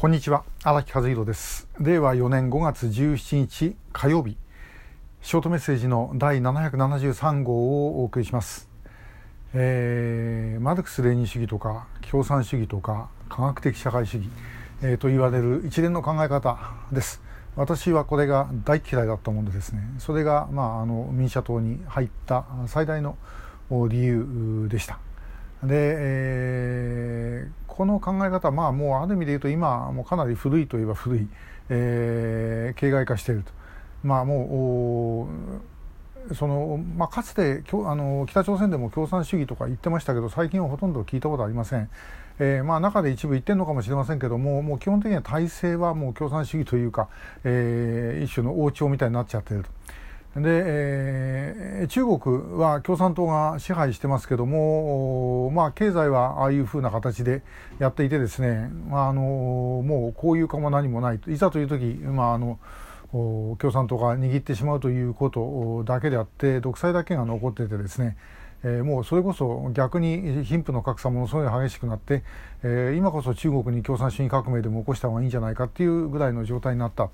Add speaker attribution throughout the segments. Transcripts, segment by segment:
Speaker 1: こんにちは。荒木和弘です。令和4年5月17日火曜日。ショートメッセージの第773号をお送りします、えー、マルクス・レーニン主義とか共産主義とか科学的社会主義、えー、と言われる一連の考え方です。私はこれが大嫌いだったものでですね。それが、まあ、あの民社党に入った最大の理由でした。で、えー、この考え方まあもうある意味で言うと今もうかなり古いといえば古い、えー、形骸化しているとまあもうその、まあ、かつてあの北朝鮮でも共産主義とか言ってましたけど最近はほとんど聞いたことありません、えー、まあ中で一部言ってるのかもしれませんけどももう基本的には体制はもう共産主義というか、えー、一種の王朝みたいになっちゃってると。で、えー、中国は共産党が支配してますけども、まあ、経済はああいうふうな形でやっていてですね、まあ、あのもうこういうかも何もないいざという時、まあ、あの共産党が握ってしまうということだけであって独裁だけが残っててですねえー、もうそれこそ逆に貧富の格差ものすごい激しくなって、えー、今こそ中国に共産主義革命でも起こした方がいいんじゃないかっていうぐらいの状態になった。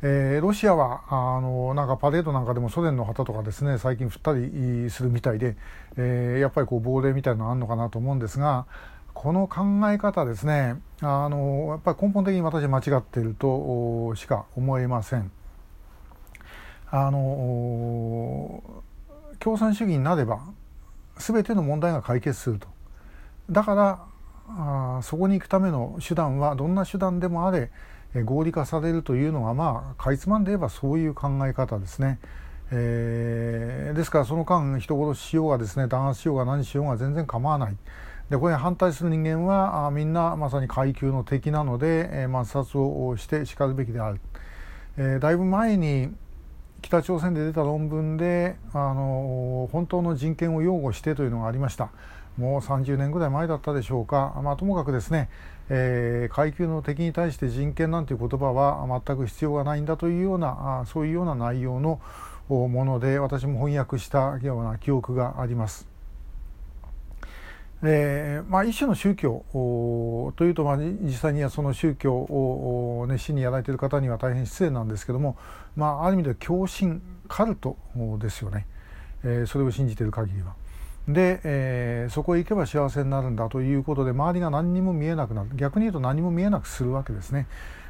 Speaker 1: えー、ロシアはあのなんかパレードなんかでもソ連の旗とかですね最近振ったりするみたいで、えー、やっぱりこう亡霊みたいなのあるのかなと思うんですがこの考え方ですねあのやっぱり根本的に私間違っているとしか思えません。あの共産主義になれば全ての問題が解決するとだからあそこに行くための手段はどんな手段でもあれ合理化されるというのがまあかいつまんで言えばそういう考え方ですね。えー、ですからその間人殺ししようがですね弾圧しようが何しようが全然構わないでこれに反対する人間はあみんなまさに階級の敵なので、えー、抹殺をしてしかるべきである、えー、だいぶ前に北朝鮮で出た論文であの本当の人権を擁護してというのがありましたもう30年ぐらい前だったでしょうか、まあ、ともかくですね、えー、階級の敵に対して人権なんていう言葉は全く必要がないんだというようなあそういうような内容のもので私も翻訳したような記憶があります。でまあ、一種の宗教というと、まあ、実際にはその宗教を熱心にやられている方には大変失礼なんですけども、まあ、ある意味では狂信カルトですよね、えー、それを信じている限りは。で、えー、そこへ行けば幸せになるんだということで周りが何にも見えなくなる逆に言うと何も見えなくするわけですね。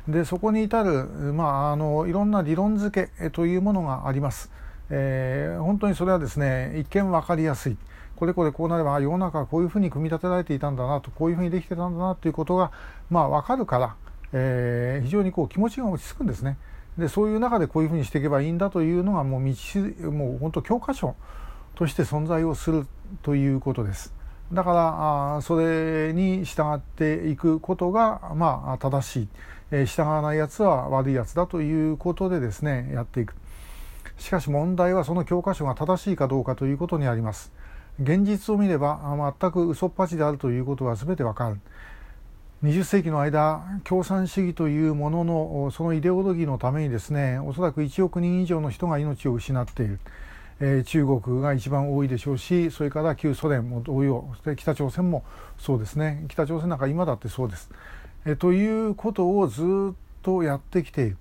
Speaker 1: でそこに至る、まあ、あのいろんな理論付けというものがあります。えー、本当にそれはですね一見分かりやすい。これこれこうなれば世の中はこういうふうに組み立てられていたんだなとこういうふうにできてたんだなということが、まあ、分かるから、えー、非常にこう気持ちが落ち着くんですね。でそういう中でこういうふうにしていけばいいんだというのがもう道もう本当教科書として存在をするということです。だからあそれに従っていくことが、まあ、正しい、えー、従わないやつは悪いやつだということでですねやっていくしかし問題はその教科書が正しいかどうかということにあります現実を見れば全く嘘っぱちであるということは全てわかる20世紀の間共産主義というもののそのイデオロギーのためにですねおそらく1億人以上の人が命を失っているえー、中国が一番多いでしょうしそれから旧ソ連も同様そして北朝鮮もそうですね北朝鮮なんか今だってそうです。えー、ということをずっとやってきている。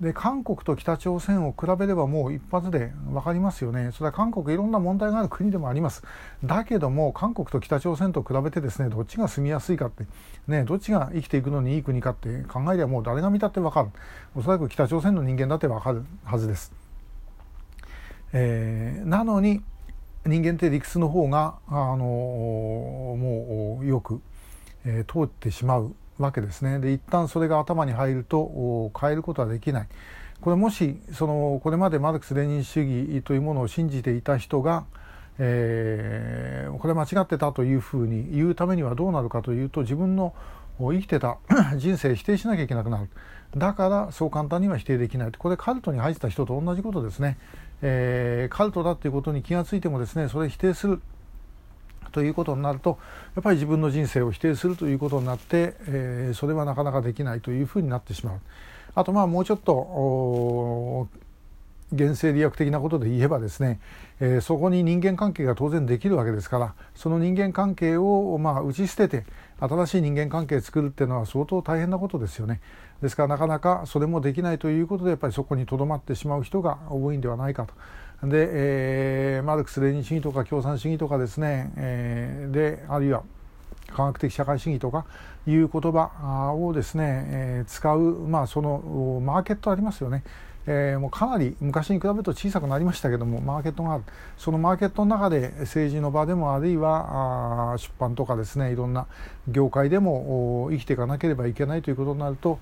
Speaker 1: で韓国と北朝鮮を比べればもう一発で分かりますよね。それは韓国いろんな問題がある国でもあります。だけども韓国と北朝鮮と比べてですねどっちが住みやすいかってねどっちが生きていくのにいい国かって考えればもう誰が見たって分かる。おそらく北朝鮮の人間だって分かるはずです。えー、なのに人間って理屈の方があのもうよく、えー、通ってしまうわけですね。で一旦それが頭に入ると変えることはできない。これもしそのこれまでマルクス・レニン主義というものを信じていた人が、えー、これ間違ってたというふうに言うためにはどうなるかというと自分の生きてた 人生否定しなきゃいけなくなるだからそう簡単には否定できないこれカルトに入ってた人と同じことですねえー、カルトだということに気がついてもですねそれ否定するということになるとやっぱり自分の人生を否定するということになって、えー、それはなかなかできないというふうになってしまう。あとまあもうちょっと原生理学的なことで言えばですね、えー、そこに人間関係が当然できるわけですからその人間関係をまあ打ち捨てて新しい人間関係作るっていうのは相当大変なことですよね。ですからなかなかそれもできないということでやっぱりそこにとどまってしまう人が多いんではないかと。で、えー、マルクス・レニン主義とか共産主義とかですね、えー、であるいは科学的社会主義とかいう言葉をですね、えー、使う、まあ、そのマーケットありますよね。えー、もうかなり昔に比べると小さくなりましたけどもマーケットがあるそのマーケットの中で政治の場でもあるいは出版とかですねいろんな業界でも生きていかなければいけないということになると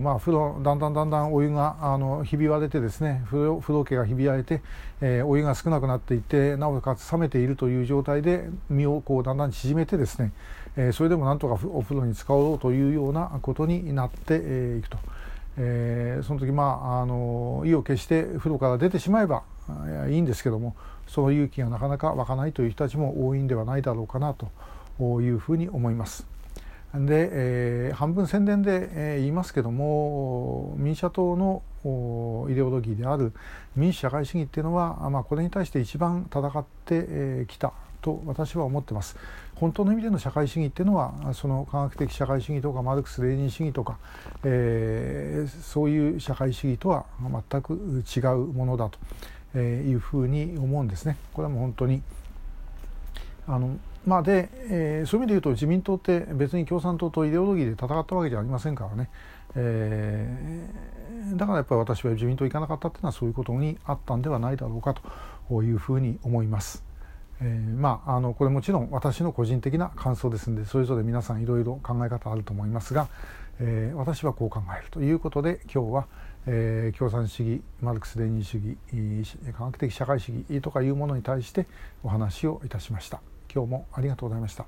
Speaker 1: まあ、風呂だんだんだんだんお湯があのひび割れてですね風呂風呂桶がひび割れて、えー、お湯が少なくなっていってなおかつ冷めているという状態で身をこうだんだん縮めてですね、えー、それでもなんとかお風呂に使おうというようなことになってい、えー、くと。えー、その時まああの意を決して風呂から出てしまえばいいんですけどもその勇気がなかなか湧かないという人たちも多いんではないだろうかなというふうに思います。で、えー、半分宣伝で、えー、言いますけども民社党のイデオロギーである民主社会主義っていうのは、まあ、これに対して一番戦ってき、えー、たと私は思ってます。本当の意味での社会主義っていうのはその科学的社会主義とかマルクス・レーニン主義とか、えー、そういう社会主義とは全く違うものだというふうに思うんですね。これはもう本当にあのまあで、えー、そういう意味で言うと自民党って別に共産党とイデオロギーで戦ったわけじゃありませんからね、えー、だからやっぱり私は自民党行かなかったっていうのはそういうことにあったんではないだろうかというふうに思います。えー、まああのこれもちろん私の個人的な感想ですのでそれぞれ皆さんいろいろ考え方あると思いますが、えー、私はこう考えるということで今日は、えー、共産主義マルクス・レーニン主義科学的社会主義とかいうものに対してお話をいたしました。今日もありがとうございました。